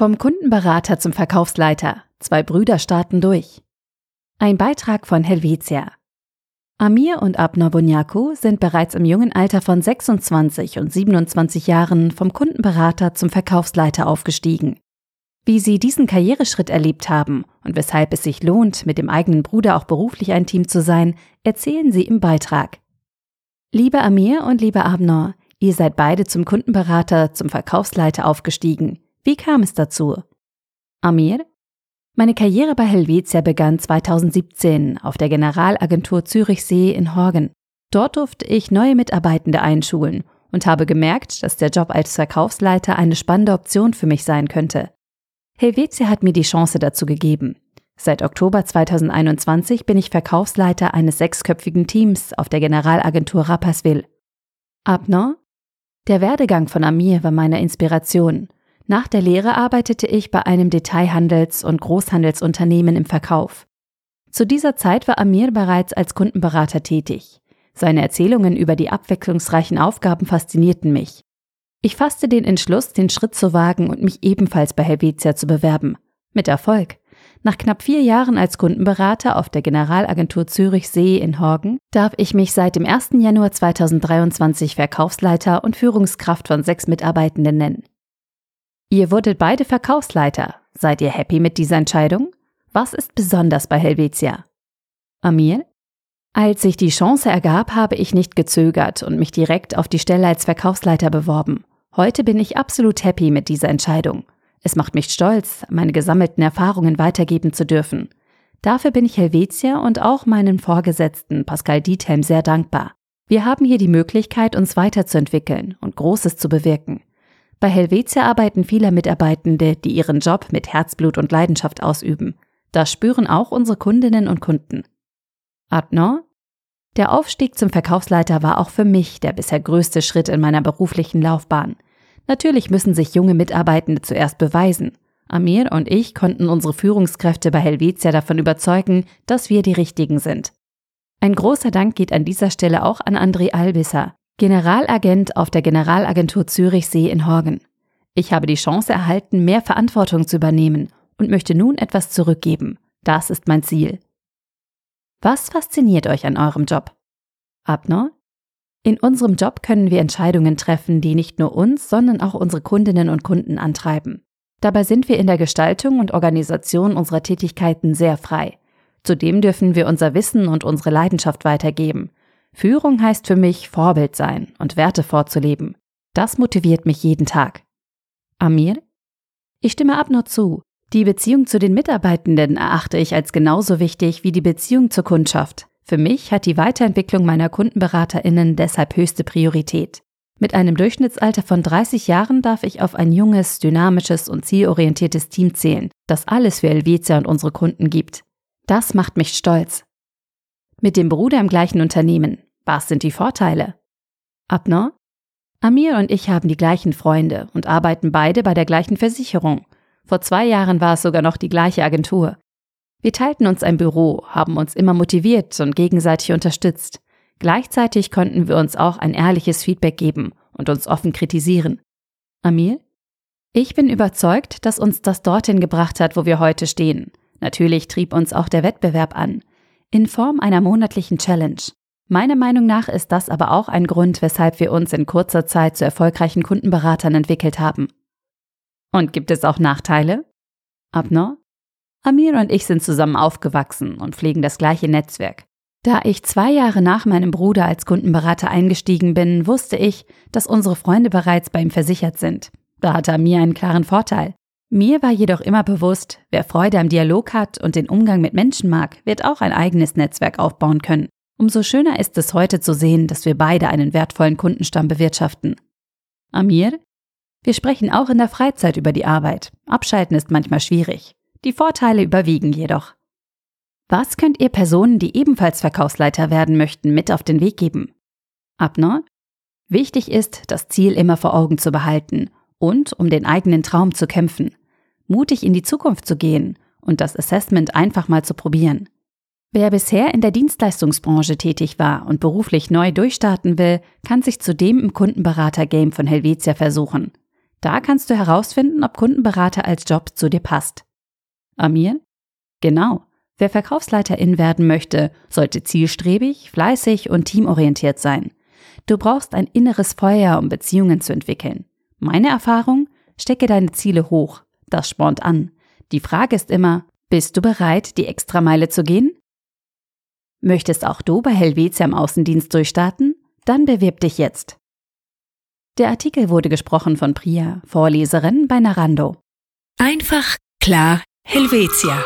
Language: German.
Vom Kundenberater zum Verkaufsleiter. Zwei Brüder starten durch. Ein Beitrag von Helvetia. Amir und Abner Bunyaku sind bereits im jungen Alter von 26 und 27 Jahren vom Kundenberater zum Verkaufsleiter aufgestiegen. Wie sie diesen Karriereschritt erlebt haben und weshalb es sich lohnt, mit dem eigenen Bruder auch beruflich ein Team zu sein, erzählen sie im Beitrag. Lieber Amir und lieber Abner, ihr seid beide zum Kundenberater, zum Verkaufsleiter aufgestiegen. Wie kam es dazu? Amir? Meine Karriere bei Helvetia begann 2017 auf der Generalagentur Zürichsee in Horgen. Dort durfte ich neue Mitarbeitende einschulen und habe gemerkt, dass der Job als Verkaufsleiter eine spannende Option für mich sein könnte. Helvetia hat mir die Chance dazu gegeben. Seit Oktober 2021 bin ich Verkaufsleiter eines sechsköpfigen Teams auf der Generalagentur Rapperswil. Abner? Der Werdegang von Amir war meine Inspiration nach der Lehre arbeitete ich bei einem Detailhandels- und Großhandelsunternehmen im Verkauf. Zu dieser Zeit war Amir bereits als Kundenberater tätig. Seine Erzählungen über die abwechslungsreichen Aufgaben faszinierten mich. Ich fasste den Entschluss, den Schritt zu wagen und mich ebenfalls bei Helvetia zu bewerben. Mit Erfolg. Nach knapp vier Jahren als Kundenberater auf der Generalagentur Zürich-See in Horgen darf ich mich seit dem 1. Januar 2023 Verkaufsleiter und Führungskraft von sechs Mitarbeitenden nennen. Ihr wurdet beide Verkaufsleiter. Seid ihr happy mit dieser Entscheidung? Was ist besonders bei Helvetia? Amir? Als sich die Chance ergab, habe ich nicht gezögert und mich direkt auf die Stelle als Verkaufsleiter beworben. Heute bin ich absolut happy mit dieser Entscheidung. Es macht mich stolz, meine gesammelten Erfahrungen weitergeben zu dürfen. Dafür bin ich Helvetia und auch meinem Vorgesetzten Pascal Diethelm sehr dankbar. Wir haben hier die Möglichkeit, uns weiterzuentwickeln und Großes zu bewirken. Bei Helvetia arbeiten viele Mitarbeitende, die ihren Job mit Herzblut und Leidenschaft ausüben. Das spüren auch unsere Kundinnen und Kunden. Adnan? Der Aufstieg zum Verkaufsleiter war auch für mich der bisher größte Schritt in meiner beruflichen Laufbahn. Natürlich müssen sich junge Mitarbeitende zuerst beweisen. Amir und ich konnten unsere Führungskräfte bei Helvetia davon überzeugen, dass wir die Richtigen sind. Ein großer Dank geht an dieser Stelle auch an André Albisser, Generalagent auf der Generalagentur Zürichsee in Horgen. Ich habe die Chance erhalten, mehr Verantwortung zu übernehmen und möchte nun etwas zurückgeben. Das ist mein Ziel. Was fasziniert euch an eurem Job? Abner? In unserem Job können wir Entscheidungen treffen, die nicht nur uns, sondern auch unsere Kundinnen und Kunden antreiben. Dabei sind wir in der Gestaltung und Organisation unserer Tätigkeiten sehr frei. Zudem dürfen wir unser Wissen und unsere Leidenschaft weitergeben. Führung heißt für mich Vorbild sein und Werte vorzuleben. Das motiviert mich jeden Tag. Amir? Ich stimme ab nur zu. Die Beziehung zu den Mitarbeitenden erachte ich als genauso wichtig wie die Beziehung zur Kundschaft. Für mich hat die Weiterentwicklung meiner Kundenberaterinnen deshalb höchste Priorität. Mit einem Durchschnittsalter von 30 Jahren darf ich auf ein junges, dynamisches und zielorientiertes Team zählen, das alles für Helvetia und unsere Kunden gibt. Das macht mich stolz. Mit dem Bruder im gleichen Unternehmen. Was sind die Vorteile? Abner? Amir und ich haben die gleichen Freunde und arbeiten beide bei der gleichen Versicherung. Vor zwei Jahren war es sogar noch die gleiche Agentur. Wir teilten uns ein Büro, haben uns immer motiviert und gegenseitig unterstützt. Gleichzeitig konnten wir uns auch ein ehrliches Feedback geben und uns offen kritisieren. Amir? Ich bin überzeugt, dass uns das dorthin gebracht hat, wo wir heute stehen. Natürlich trieb uns auch der Wettbewerb an in Form einer monatlichen Challenge. Meiner Meinung nach ist das aber auch ein Grund, weshalb wir uns in kurzer Zeit zu erfolgreichen Kundenberatern entwickelt haben. Und gibt es auch Nachteile? Abner? Amir und ich sind zusammen aufgewachsen und pflegen das gleiche Netzwerk. Da ich zwei Jahre nach meinem Bruder als Kundenberater eingestiegen bin, wusste ich, dass unsere Freunde bereits bei ihm versichert sind. Da hatte Amir einen klaren Vorteil. Mir war jedoch immer bewusst, wer Freude am Dialog hat und den Umgang mit Menschen mag, wird auch ein eigenes Netzwerk aufbauen können. Umso schöner ist es heute zu sehen, dass wir beide einen wertvollen Kundenstamm bewirtschaften. Amir? Wir sprechen auch in der Freizeit über die Arbeit. Abschalten ist manchmal schwierig. Die Vorteile überwiegen jedoch. Was könnt ihr Personen, die ebenfalls Verkaufsleiter werden möchten, mit auf den Weg geben? Abner? Wichtig ist, das Ziel immer vor Augen zu behalten und um den eigenen Traum zu kämpfen mutig in die Zukunft zu gehen und das Assessment einfach mal zu probieren. Wer bisher in der Dienstleistungsbranche tätig war und beruflich neu durchstarten will, kann sich zudem im Kundenberater-Game von Helvetia versuchen. Da kannst du herausfinden, ob Kundenberater als Job zu dir passt. Amir? Genau. Wer Verkaufsleiterin werden möchte, sollte zielstrebig, fleißig und teamorientiert sein. Du brauchst ein inneres Feuer, um Beziehungen zu entwickeln. Meine Erfahrung? Stecke deine Ziele hoch. Das spornt an. Die Frage ist immer, bist du bereit, die Extrameile zu gehen? Möchtest auch du bei Helvetia im Außendienst durchstarten? Dann bewirb dich jetzt. Der Artikel wurde gesprochen von Priya, Vorleserin bei Narando. Einfach, klar, Helvetia.